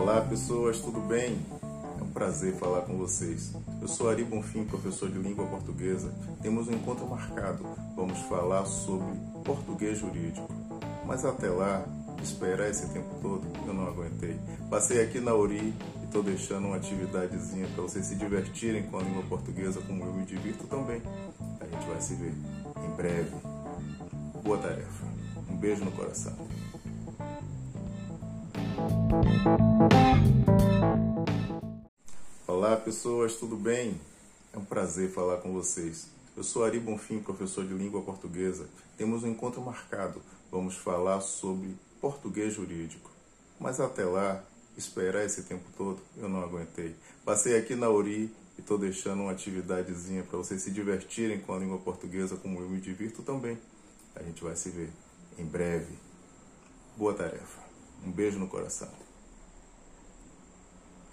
Olá pessoas, tudo bem? É um prazer falar com vocês. Eu sou Ari Bonfim, professor de língua portuguesa. Temos um encontro marcado. Vamos falar sobre português jurídico. Mas até lá, esperar esse tempo todo, eu não aguentei. Passei aqui na Uri e estou deixando uma atividadezinha para vocês se divertirem com a língua portuguesa, como eu me divirto também. A gente vai se ver em breve. Boa tarefa. Um beijo no coração. Olá pessoas, tudo bem? É um prazer falar com vocês. Eu sou Ari Bonfim, professor de língua portuguesa. Temos um encontro marcado. Vamos falar sobre português jurídico. Mas até lá, esperar esse tempo todo, eu não aguentei. Passei aqui na Uri e estou deixando uma atividadezinha para vocês se divertirem com a língua portuguesa, como eu me divirto também. A gente vai se ver em breve. Boa tarefa. Um beijo no coração.